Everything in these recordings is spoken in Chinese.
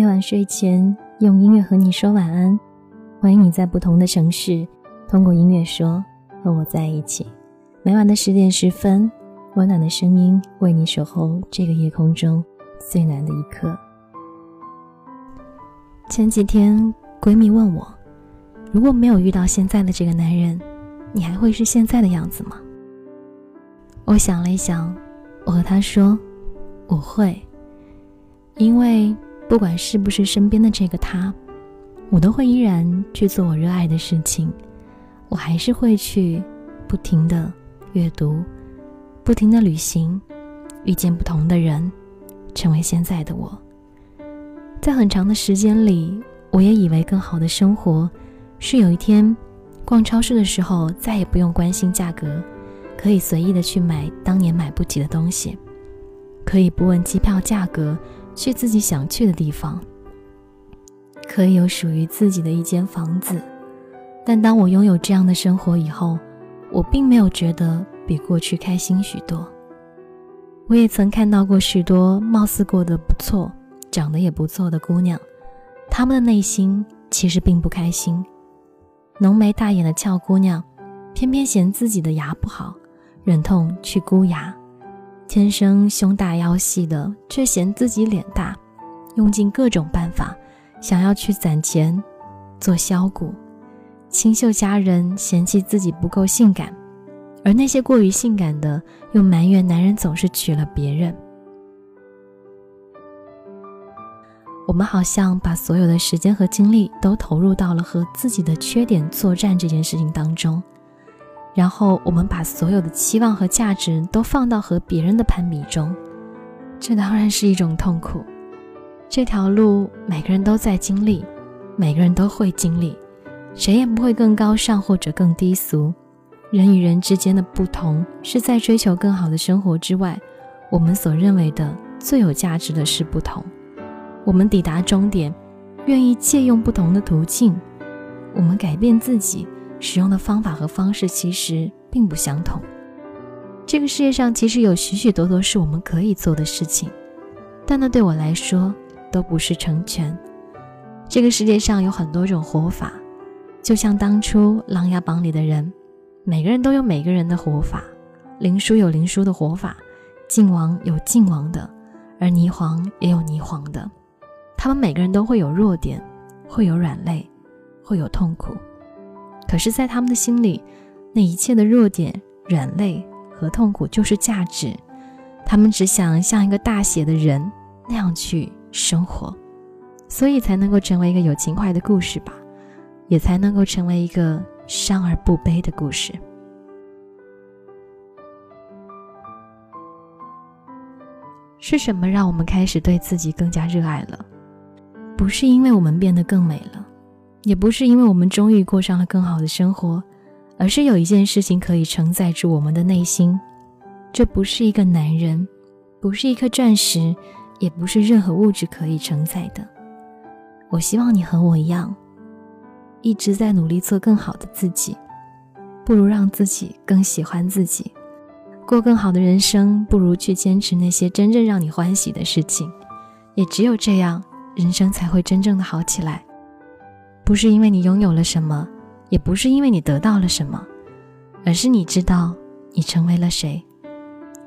每晚睡前用音乐和你说晚安。欢迎你在不同的城市，通过音乐说和我在一起。每晚的十点十分，温暖的声音为你守候这个夜空中最难的一刻。前几天，闺蜜问我，如果没有遇到现在的这个男人，你还会是现在的样子吗？我想了一想，我和她说，我会，因为不管是不是身边的这个他，我都会依然去做我热爱的事情，我还是会去不停的阅读，不停的旅行，遇见不同的人，成为现在的我。在很长的时间里，我也以为更好的生活是有一天逛超市的时候再也不用关心价格，可以随意的去买当年买不起的东西，可以不问机票价格去自己想去的地方，可以有属于自己的一间房子。但当我拥有这样的生活以后，我并没有觉得比过去开心许多。我也曾看到过许多貌似过得不错。长得也不错的姑娘，她们的内心其实并不开心。浓眉大眼的俏姑娘，偏偏嫌自己的牙不好，忍痛去箍牙；天生胸大腰细的，却嫌自己脸大，用尽各种办法想要去攒钱做削骨。清秀佳人嫌弃自己不够性感，而那些过于性感的，又埋怨男人总是娶了别人。我们好像把所有的时间和精力都投入到了和自己的缺点作战这件事情当中，然后我们把所有的期望和价值都放到和别人的攀比中，这当然是一种痛苦。这条路每个人都在经历，每个人都会经历，谁也不会更高尚或者更低俗。人与人之间的不同，是在追求更好的生活之外，我们所认为的最有价值的是不同。我们抵达终点，愿意借用不同的途径。我们改变自己使用的方法和方式其实并不相同。这个世界上其实有许许多多是我们可以做的事情，但那对我来说都不是成全。这个世界上有很多种活法，就像当初《琅琊榜》里的人，每个人都有每个人的活法。灵书有灵书的活法，靖王有靖王的，而霓凰也有霓凰的。他们每个人都会有弱点，会有软肋，会有痛苦。可是，在他们的心里，那一切的弱点、软肋和痛苦就是价值。他们只想像一个大写的人那样去生活，所以才能够成为一个有情怀的故事吧，也才能够成为一个伤而不悲的故事。是什么让我们开始对自己更加热爱了？不是因为我们变得更美了，也不是因为我们终于过上了更好的生活，而是有一件事情可以承载住我们的内心。这不是一个男人，不是一颗钻石，也不是任何物质可以承载的。我希望你和我一样，一直在努力做更好的自己。不如让自己更喜欢自己，过更好的人生，不如去坚持那些真正让你欢喜的事情。也只有这样。人生才会真正的好起来，不是因为你拥有了什么，也不是因为你得到了什么，而是你知道你成为了谁。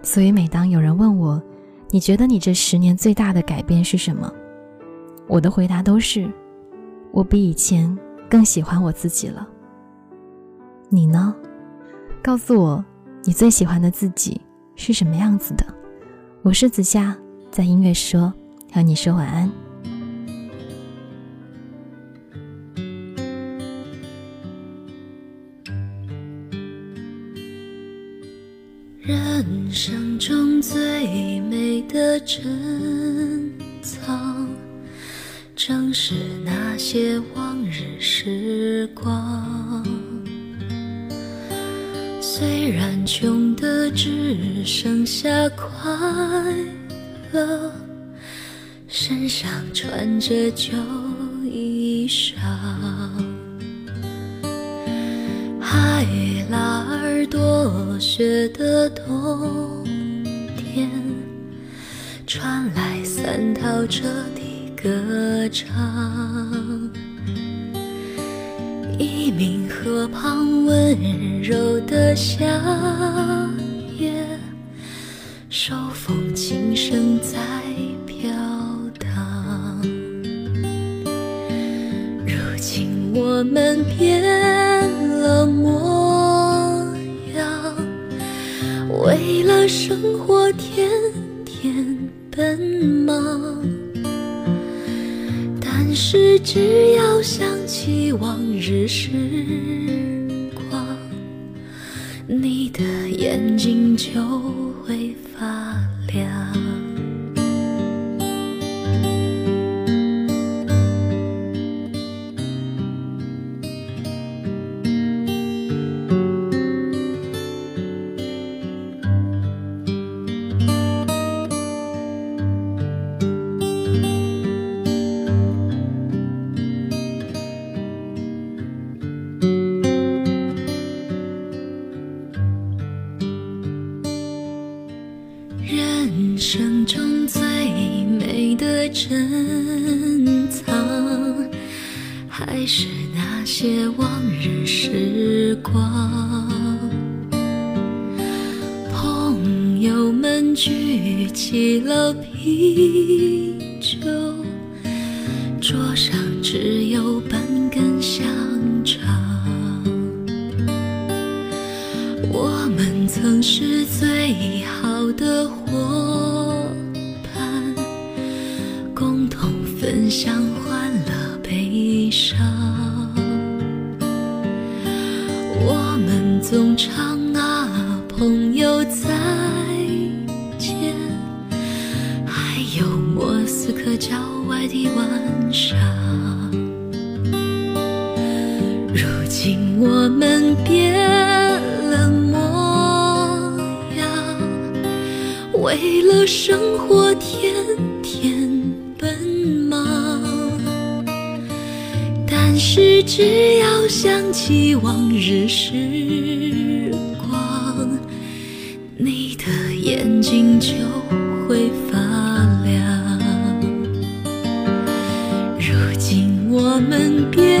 所以每当有人问我，你觉得你这十年最大的改变是什么？我的回答都是，我比以前更喜欢我自己了。你呢？告诉我，你最喜欢的自己是什么样子的？我是子夏，在音乐说和你说晚安。最美的珍藏，正是那些往日时光。虽然穷的只剩下快乐，身上穿着旧衣裳。海拉尔多雪的冬天，传来三套彻底歌唱。一名河旁温柔的夏夜，手风琴声在飘荡。如今我们变为了生活天天奔忙。但是只要想起往日时光，你的眼睛就会发亮。生中最美的珍藏，还是那些往日时光。朋友们举起了啤酒，桌上只有半根香曾是最好的伙伴，共同分享欢乐悲伤。我们总唱啊，朋友再见，还有莫斯科郊外的晚上。如今我们变为了生活天天奔忙。但是只要想起往日时光，你的眼睛就会发亮。如今我们变